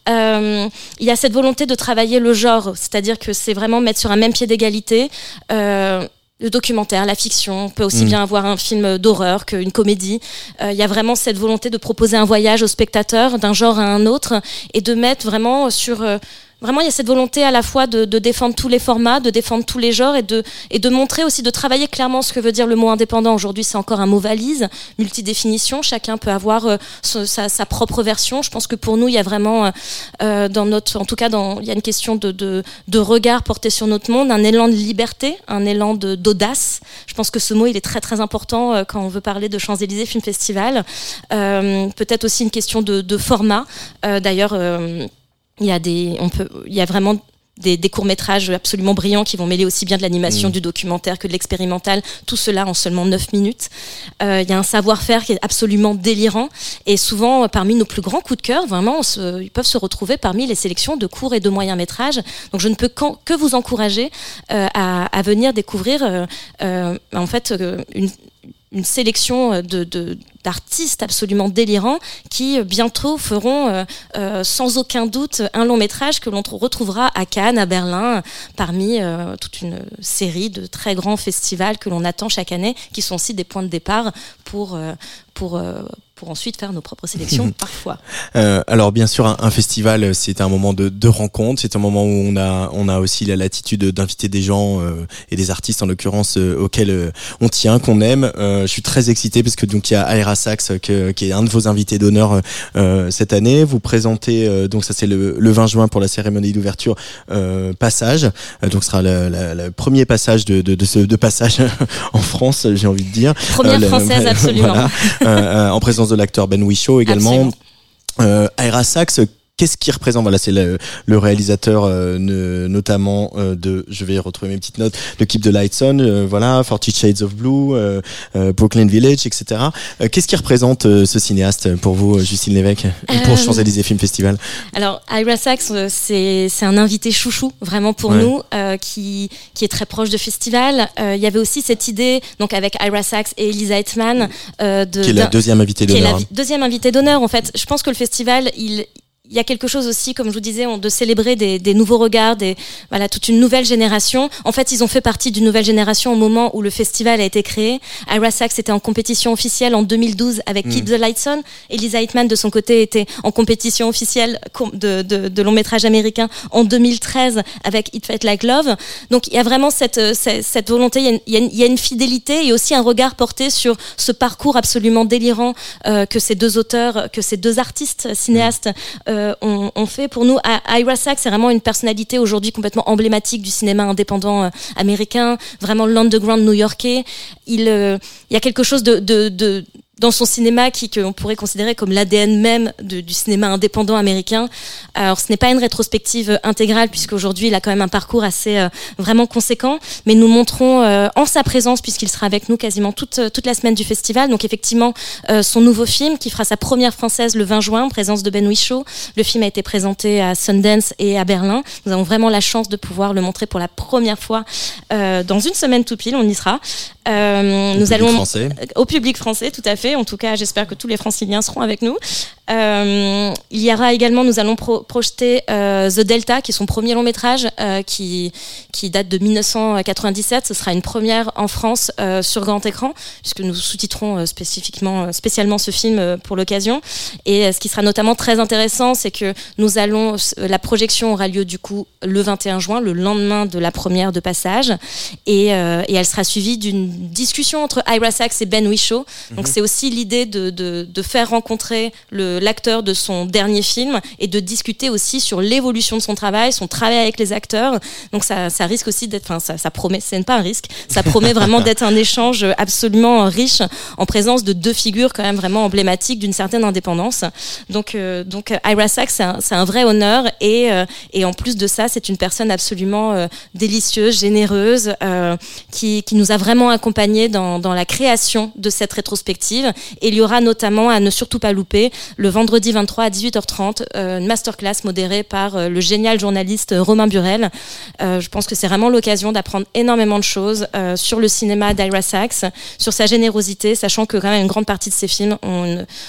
Euh, il y a cette volonté de travailler le genre, c'est-à-dire que c'est vraiment mettre sur un même pied d'égalité. Euh, le documentaire, la fiction, on peut aussi Mm. bien avoir un film d'horreur qu'une comédie. Euh, Il y a vraiment cette volonté de proposer un voyage au spectateur d'un genre à un autre et de mettre vraiment sur... Vraiment, il y a cette volonté à la fois de, défendre tous les formats, de défendre tous les genres et de, et de montrer aussi, de travailler clairement ce que veut dire le mot indépendant. Aujourd'hui, c'est encore un mot valise, multidéfinition. Chacun peut avoir euh, sa, sa propre version. Je pense que pour nous, il y a vraiment, euh, euh, dans notre, en tout cas, dans, il y a une question de, de, de regard porté sur notre monde, un élan de liberté, un élan d'audace. Je pense que ce mot, il est très très important quand on veut parler de Champs-Élysées Film Festival. Peut-être aussi une question de, de format. D'ailleurs, il y a des, on peut, il y a vraiment des, des courts-métrages absolument brillants qui vont mêler aussi bien de l'animation, Mm. du documentaire que de l'expérimental, tout cela en seulement 9 minutes. Euh, Il y a un savoir-faire qui est absolument délirant et souvent euh, parmi nos plus grands coups de cœur, vraiment, se- ils peuvent se retrouver parmi les sélections de courts et de moyens métrages. Donc je ne peux que vous encourager euh, à, à venir découvrir euh, en fait une une sélection de, de- d'artistes absolument délirants qui euh, bientôt feront euh, euh, sans aucun doute un long métrage que l'on tr- retrouvera à Cannes, à Berlin, parmi toute une série de très grands festivals que l'on attend chaque année, qui sont aussi des points de départ pour, pour, pour ensuite faire nos propres sélections <laughs> parfois. Euh, alors bien sûr, un, un festival, c'est un moment de, de rencontre, c'est un moment où on a, on a aussi la latitude d'inviter des gens euh, et des artistes en l'occurrence euh, auxquels euh, on tient, qu'on aime. Euh, je suis très excité parce que donc il y a Aira Sax que- qui est un de vos invités d'honneur euh, cette année. Vous présentez euh, donc ça c'est le, le 20 juin pour la cérémonie d'ouverture euh, passage. Euh, donc ce sera le, premier passage de, de, de ce de passage <laughs> en France, j'ai envie de dire. Première le- française, <laughs> absolument. voilà. En présence de l'acteur Ben Whishaw également. Absolument. Euh, Aira Sax, qu'est-ce qui représente? Voilà, c'est le, le réalisateur euh, ne- notamment euh, de, je vais retrouver mes petites notes, de Keep the Lights On, euh, voilà, Forty Shades of Blue, euh, euh, Brooklyn Village, etc. Euh, qu'est-ce qui représente euh, ce cinéaste pour vous, Justine Lévesque, et pour Champs-Élysées Film Festival? Alors, Ira Sachs, euh, c'est c'est un invité chouchou, vraiment pour Ouais. nous, euh, qui, qui est très proche de festival. Euh, Il y avait aussi cette idée, donc avec Ira Sachs et Elisa Hetman, euh, de, Qui est la deuxième invitée qui est la d'honneur. deuxième invitée d'honneur. En fait, je pense que le festival, il il y a quelque chose aussi, comme je vous disais, de célébrer des, des nouveaux regards, des, voilà, toute une nouvelle génération. En fait, ils ont fait partie d'une nouvelle génération au moment où le festival a été créé. Ira Sachs était en compétition officielle en 2012 avec Mm. Keep the Lights On. Elisa Hitman, de son côté, était en compétition officielle de, de, de long métrage américain en 2013 avec It Felt Like Love. Donc, il y a vraiment cette, euh, cette, cette volonté, il y, a une, il y a une- il y a une fidélité et aussi un regard porté sur ce parcours absolument délirant euh, que ces deux auteurs, que ces deux artistes cinéastes euh, ont, ont fait pour nous. I- Ira Sachs, c'est vraiment une personnalité aujourd'hui complètement emblématique du cinéma indépendant euh, américain, vraiment l'underground new-yorkais. Il, euh, il y a quelque chose de dans son cinéma qui qu'on pourrait considérer comme l'ADN même de- du cinéma indépendant américain. Alors ce n'est pas une rétrospective intégrale puisqu'aujourd'hui il a quand même un parcours assez euh, vraiment conséquent, mais nous montrons euh, en sa présence puisqu'il sera avec nous quasiment toute toute la semaine du festival. Donc effectivement euh, son nouveau film qui fera sa première française le 20 juin, présence de Ben Whishaw. Le film a été présenté à Sundance et à Berlin. Nous avons vraiment la chance de pouvoir le montrer pour la première fois euh, dans une semaine tout pile. On y sera. Euh, nous allons français. au public français, tout à fait. En tout cas, j'espère que tous les franciliens seront avec nous. Euh, il y aura également, nous allons pro- projeter euh, The Delta, qui est son premier long métrage, euh, qui, qui date de 1997. Ce sera une première en France euh, sur grand écran, puisque nous sous-titrons euh, spécifiquement, euh, spécialement ce film euh, pour l'occasion. Et euh, ce qui sera notamment très intéressant, c'est que nous allons, euh, la projection aura lieu du coup le 21 juin, le lendemain de la première de passage, et, euh, et elle sera suivie d'une discussion entre Ira Sachs et Ben Whishaw. Donc Mhm. c'est aussi l'idée de, de, de faire rencontrer le- l'acteur de son dernier film et de discuter aussi sur l'évolution de son travail, son travail avec les acteurs. Donc ça, ça risque aussi d'être, enfin ça, ça promet, c'est pas un risque, ça promet vraiment d'être un échange absolument riche en présence de deux figures quand même vraiment emblématiques d'une certaine indépendance. Donc, euh, donc euh, Ira Sachs, c'est un, un vrai honneur et, euh, et en plus de ça, c'est une personne absolument délicieuse, généreuse, qui, qui nous a vraiment accompagnés dans, dans la création de cette rétrospective. Et il y aura notamment, à ne surtout pas louper, le vendredi 23 à 18h30, euh, une masterclass modérée par euh, le génial journaliste euh, Romain Burel. Je pense que c'est vraiment l'occasion d'apprendre énormément de choses sur le cinéma d'Ira Sachs, sur sa générosité, sachant que quand même une grande partie de ses films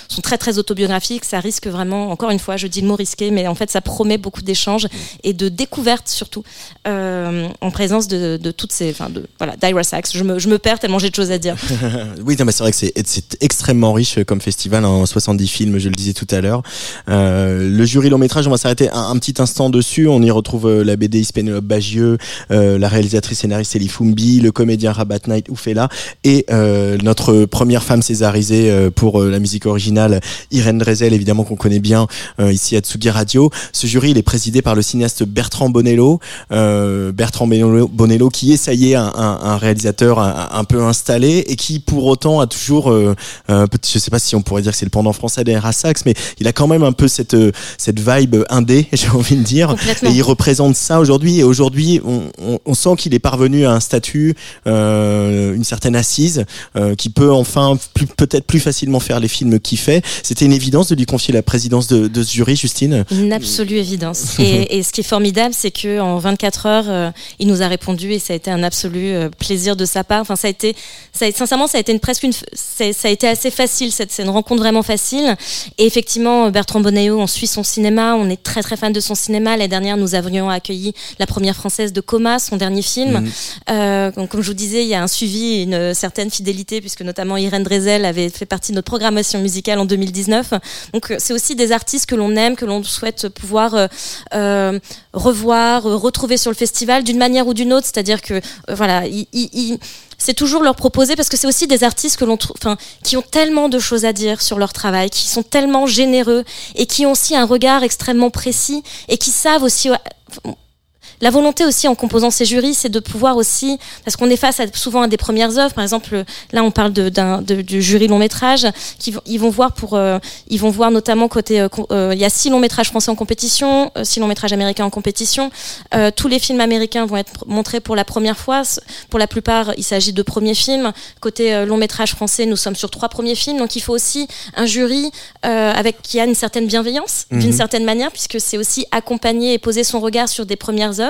sont très très autobiographiques. Ça risque vraiment, encore une fois, je dis le mot risqué, mais en fait ça promet beaucoup d'échanges et de découvertes surtout en présence de, toutes ces, enfin voilà, d'Ira Sachs. Je me, perds tellement j'ai de choses à dire. <laughs> oui, c'est vrai que c'est, extrêmement riche comme festival, en 70 films, je le disais tout à l'heure. Euh, le jury long métrage, on va s'arrêter un, un petit instant dessus. On y retrouve euh, la BDiste Pénélope Bagieux, euh, la réalisatrice scénariste Elie Fumbi, le comédien Rabat Knight Oufela et euh, notre première femme césarisée euh, pour la musique originale, Irène Drezel, évidemment qu'on connaît bien ici à Tsugi Radio. Ce jury, il est présidé par le cinéaste Bertrand Bonello. Bertrand Bonello, qui est, ça y est, un, un- un réalisateur un, un peu installé et qui, pour autant, a toujours, euh, je sais pas si on pourrait dire que c'est le pendant français d'Era Mais il a quand même un peu cette, euh, cette vibe indé, <laughs> j'ai envie de dire. Et il représente ça aujourd'hui. Et aujourd'hui, on, on, on sent qu'il est parvenu à un statut, euh, une certaine assise, euh, qui peut enfin peut-être plus facilement faire les films qu'il fait. C'était une évidence de lui confier la présidence de, de ce jury, Justine. Une absolue évidence. Et, <laughs> et ce qui est formidable, c'est que en 24 heures, euh, il nous a répondu et ça a été un absolu plaisir de sa part. Enfin, ça a été, ça a, sincèrement, ça a été une, presque une, ça a été assez facile. C'est c'est une rencontre vraiment facile. Et, et effectivement, Bertrand Bonello, on suit son cinéma, on est très très fan de son cinéma. L'année dernière, nous avions accueilli la première française de Coma, son dernier film. Mhm. Euh, donc, comme je vous disais, il y a un suivi, une certaine fidélité, puisque notamment Irène Drezel avait fait partie de notre programmation musicale en 2019. Donc c'est aussi des artistes que l'on aime, que l'on souhaite pouvoir euh, euh, revoir, retrouver sur le festival d'une manière ou d'une autre. C'est-à-dire que voilà, il- il- il- c'est toujours leur proposer parce que c'est aussi des artistes que l'on enfin, qui ont tellement de choses à dire sur leur travail, qui sont tellement généreux et qui ont aussi un regard extrêmement précis et qui savent aussi. La volonté aussi en composant ces jurys, c'est de pouvoir aussi, parce qu'on est face à, souvent à des premières œuvres. Par exemple, là, on parle de, du jury long métrage, qui ils vont voir pour, euh, ils vont voir notamment côté, euh, euh, il y a six longs métrages français en compétition, six longs métrages américains en compétition. Euh, tous les films américains vont être montrés pour la première fois. Pour la plupart, il s'agit de premiers films. Côté long métrage français, nous sommes sur trois premiers films, donc il faut aussi un jury avec qui a une certaine bienveillance, d'une Mhm. certaine manière, puisque c'est aussi accompagner et poser son regard sur des premières œuvres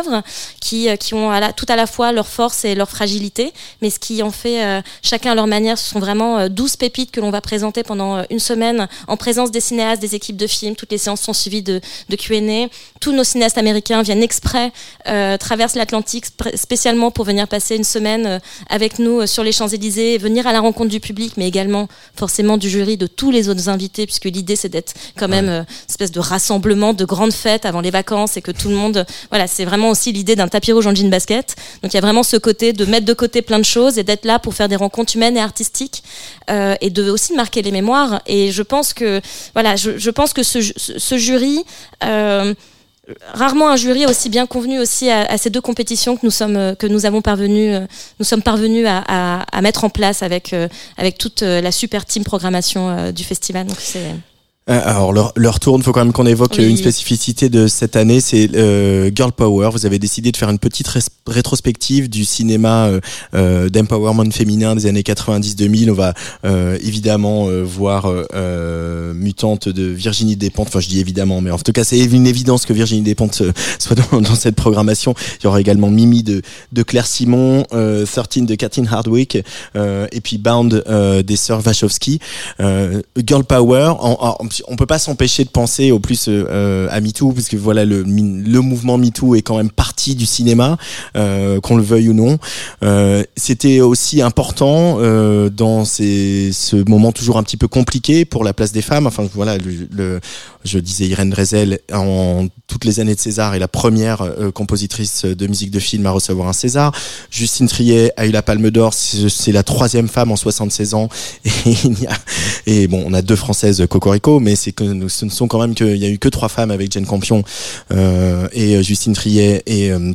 qui, euh, qui ont à la- tout à la fois leur force et leur fragilité, mais ce qui en fait euh, chacun à leur manière. Ce sont vraiment euh, 12 pépites que l'on va présenter pendant euh, une semaine en présence des cinéastes, des équipes de films. Toutes les séances sont suivies de, de Q&A. Tous nos cinéastes américains viennent exprès, euh, traversent l'Atlantique spécialement pour venir passer une semaine euh, avec nous euh, sur les Champs-Élysées, venir à la rencontre du public, mais également forcément du jury, de tous les autres invités, puisque l'idée c'est d'être quand même euh, une espèce de rassemblement, de grande fête avant les vacances et que tout le monde, voilà, c'est vraiment aussi l'idée d'un tapis rouge en jean basket. Donc il y a vraiment ce côté de mettre de côté plein de choses et d'être là pour faire des rencontres humaines et artistiques euh, et de aussi marquer les mémoires. Et je pense que voilà, je, pense que ce, ju- ce, ce jury. euh, Rarement un jury aussi bien convenu aussi à, ces deux compétitions que nous sommes euh, que nous avons parvenu nous sommes parvenus à, à, mettre en place avec avec toute la super team programmation du festival. Donc c'est Alors leur, leur tourne, faut quand même qu'on évoque Oui. euh, une spécificité de cette année, c'est euh, Girl Power. Vous avez décidé de faire une petite rétrospective du cinéma euh, euh, d'empowerment féminin des années 90-2000. On va euh, évidemment euh, voir euh, euh, Mutante de Virginie Despentes. Enfin, je dis évidemment, mais en tout cas, c'est une évidence que Virginie Despentes euh, <laughs> soit dans, dans cette programmation. Il y aura également Mimi de, de Claire Simon, euh, 13 de Catherine Hardwick, euh, et puis Bound euh, des sœurs Wachowski. Euh, Girl Power, en- en- on peut pas s'empêcher de penser au plus euh, euh, à MeToo, parce que voilà, le, le mouvement MeToo est quand même partie du cinéma, euh, qu'on le veuille ou non. Euh, C'était aussi important euh, dans ces, ce moment toujours un petit peu compliqué pour la place des femmes. Enfin voilà, le, le- je disais Irène Drezel en toutes les années de César est la première euh, compositrice de musique de film à recevoir un César. Justine Triet a eu la Palme d'Or, c'est c'est la troisième femme en 76 ans. <laughs> Et, il y a- et bon, on a deux françaises Cocorico, mais c'est que ce ne sont quand même qu'il y a eu que trois femmes avec Jane Campion euh, et euh, Justine Triet et euh,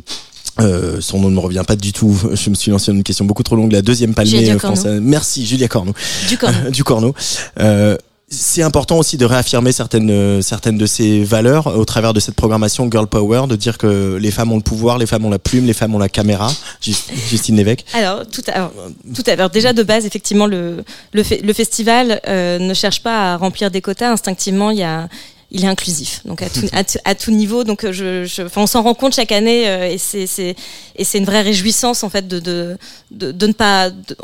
euh, son nom ne me revient pas du tout. Je me suis lancé dans une question beaucoup trop longue. La deuxième palmée française. Merci Julia Corneau. Du Corneau. <laughs> du Corneau. Euh, c'est important aussi de réaffirmer certaines euh, certaines de ces valeurs au travers de cette programmation Girl Power, de dire que les femmes ont le pouvoir, les femmes ont la plume, les femmes ont la caméra. Just- <laughs> Justine Lévesque. Alors, tout à, alors, tout à, alors déjà de base, effectivement, le, le, fe- le festival euh, ne cherche pas à remplir des quotas. Instinctivement, il y a il est inclusif, donc à tout, à tout, à tout niveau. Donc euh, je, je, on s'en rend compte chaque année euh, et c'est c'est et c'est une vraie réjouissance en fait de de de, de ne pas de-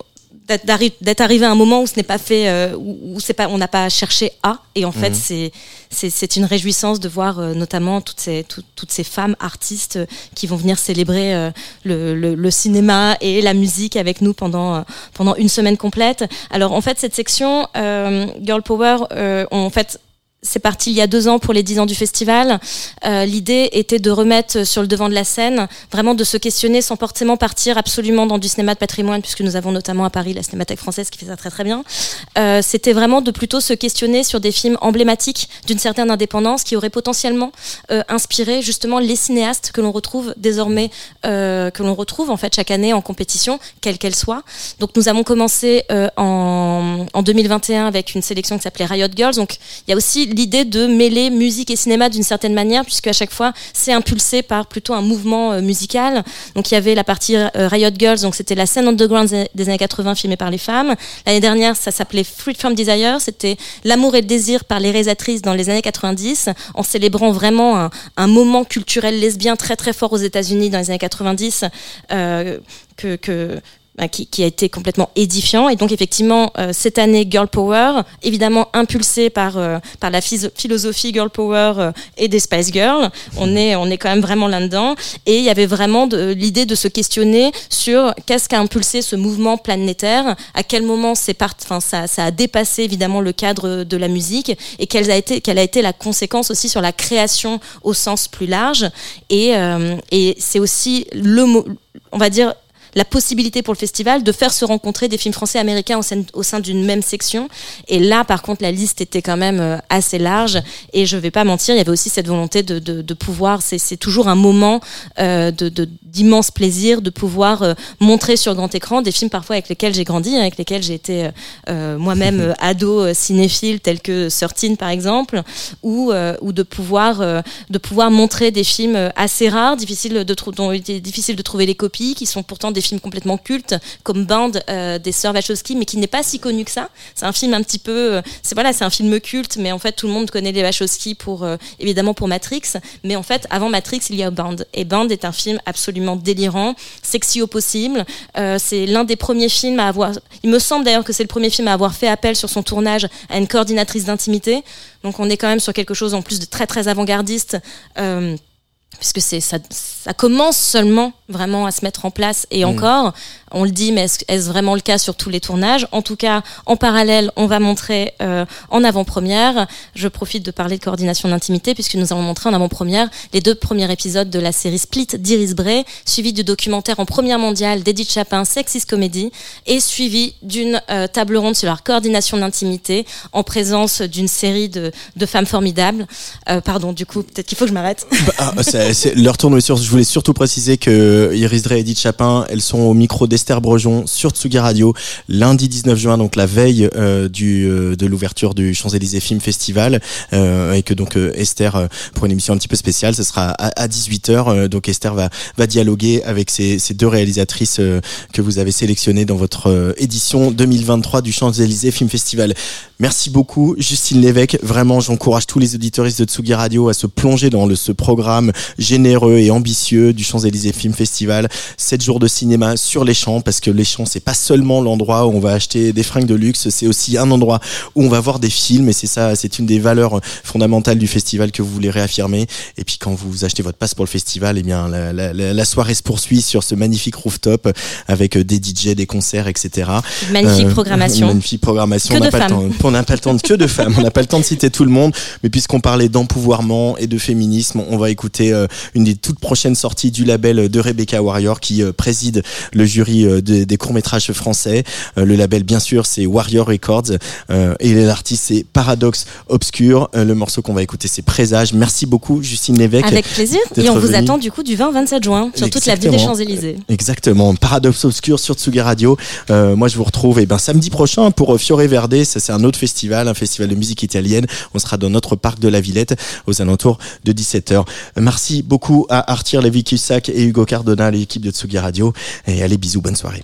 d'être arrivé à un moment où ce n'est pas fait euh, où, c'est pas on n'a pas cherché à et en fait Mhm. c'est c'est c'est une réjouissance de voir euh, notamment toutes ces tout- toutes ces femmes artistes euh, qui vont venir célébrer euh, le, le, le cinéma et la musique avec nous pendant pendant une semaine complète. Alors en fait cette section euh, Girl Power euh, en fait c'est parti il y a deux ans pour les dix ans du festival. Euh, L'idée était de remettre sur le devant de la scène, vraiment de se questionner sans forcément partir absolument dans du cinéma de patrimoine, puisque nous avons notamment à Paris la Cinémathèque française qui fait ça très très bien. Euh, C'était vraiment de plutôt se questionner sur des films emblématiques d'une certaine indépendance qui auraient potentiellement euh, inspiré justement les cinéastes que l'on retrouve désormais, que l'on retrouve en fait chaque année en compétition, quelle qu'elle soit. Donc nous avons commencé en, en 2021 avec une sélection qui s'appelait Riot Girls. Donc il y a aussi l'idée de mêler musique et cinéma d'une certaine manière, puisque à chaque fois c'est impulsé par plutôt un mouvement euh, musical. Donc il y avait la partie euh, Riot Girls, donc c'était la scène underground des- années 80 filmée par les femmes. L'année dernière, ça s'appelait Free From Desire, c'était l'amour et le désir par les réalisatrices dans les années 90, en célébrant vraiment un, moment culturel lesbien très très fort aux États-Unis dans les années 90, euh, que, qui, qui a été complètement édifiant. Et donc effectivement, euh, cette année, Girl Power, évidemment impulsée par, euh, par la philosophie Girl Power euh, et des Spice Girls, on est, on est quand même vraiment là-dedans. Et il y avait vraiment l'idée de se questionner sur qu'est-ce qu'a impulsé ce mouvement planétaire, à quel moment part, enfin, ça, ça a dépassé évidemment le cadre de la musique et quelle a été, quelle a été la conséquence aussi sur la création au sens plus large. Et, euh, et c'est aussi le mot, on va dire, la possibilité pour le festival de faire se rencontrer des films français et américains au sein, au sein d'une même section. Et là, par contre, la liste était quand même euh, assez large. Et je vais pas mentir, il y avait aussi cette volonté de, de, de pouvoir, c'est toujours un moment euh, de- d'immense plaisir de pouvoir euh, montrer sur grand écran des films parfois avec lesquels j'ai grandi, hein, avec lesquels j'ai été euh, moi-même <laughs> ado cinéphile, tel que 13 par exemple, ou, ou de pouvoir de pouvoir montrer des films assez rares, difficiles de dont il était difficile de trouver les copies, qui sont pourtant des films complètement cultes, comme Band euh, des sœurs Wachowski, mais qui n'est pas si connu que ça. C'est un film un petit peu, euh, c'est voilà, c'est un film culte, mais en fait tout le monde connaît les Wachowski pour euh, évidemment pour Matrix, mais en fait avant Matrix il y a Band, et Band est un film absolument délirant, sexy au possible. C'est l'un des premiers films à avoir. Il me semble d'ailleurs que c'est le premier film à avoir fait appel sur son tournage à une coordinatrice d'intimité. Donc on est quand même sur quelque chose en plus de très très avant-gardiste. Puisque c'est ça, ça commence seulement vraiment à se mettre en place et Mm. encore on le dit mais est-ce vraiment le cas sur tous les tournages? En tout cas en parallèle on va montrer euh, en avant-première. Je profite de parler de coordination d'intimité puisque nous allons montrer en avant-première les deux premiers épisodes de la série Split d'Iris Bray suivi du documentaire en première mondiale d'Edith Chapin Sexist Comedy et suivi d'une euh, table ronde sur leur coordination d'intimité en présence d'une série de, de femmes formidables. Euh, pardon du coup peut-être qu'il faut que je m'arrête. Ah, c'est- c'est- leur. Je voulais surtout préciser que Iris Drey et Edith Chapin, elles sont au micro d'Esther Brejon sur Tsugi Radio lundi 19 juin, donc la veille euh, du euh, de l'ouverture du Champs Élysées Film Festival, euh, et que donc Esther pour une émission un petit peu spéciale, ce sera à, 18h. donc Esther va va dialoguer avec ces, deux réalisatrices que vous avez sélectionnées dans votre édition 2023 du Champs Élysées Film Festival. Merci beaucoup, Justine Lévesque. Vraiment, j'encourage tous les auditoristes de Tsugi Radio à se plonger dans le, ce programme généreux et ambitieux du Champs-Élysées Film Festival. 7 jours de cinéma sur les champs, parce que les champs, c'est pas seulement l'endroit où on va acheter des fringues de luxe, c'est aussi un endroit où on va voir des films, et c'est ça, c'est une des valeurs fondamentales du festival que vous voulez réaffirmer. Et puis quand vous achetez votre passe pour le festival, eh bien, la, la- la- soirée se poursuit sur ce magnifique rooftop avec des DJ, des concerts, etc. Magnifique programmation. <laughs> Magnifique programmation. Que on n'a pas pas le temps de que de femmes, on n'a pas le temps de citer tout le monde, mais puisqu'on parlait d'empouvoirment et de féminisme, on va écouter euh, une des toutes prochaines sorties du label de Rebecca Warrior qui euh, préside le jury euh, des, des courts-métrages français. Euh, le label, bien sûr, c'est Warrior Records euh, et l'artiste, c'est Paradox Obscur. Le morceau qu'on va écouter, c'est Présage. Merci beaucoup, Justine Lévesque. Avec plaisir. Et on vous attend du coup du 20 au 27 juin sur toute l'avenue des Exactement. Champs-Élysées. Exactement, Paradoxe Obscur sur Tsugi Radio. Euh, moi, je vous retrouve eh ben, samedi prochain pour Fiore Verde. Ça, c'est un autre festival, un festival de musique italienne. On sera dans notre parc de la Villette aux alentours de 17h. Merci beaucoup à Arthur Lévy-Cussac et Hugo Cardona, l'équipe de Tsugi Radio. Et allez, bisous, bonne soirée.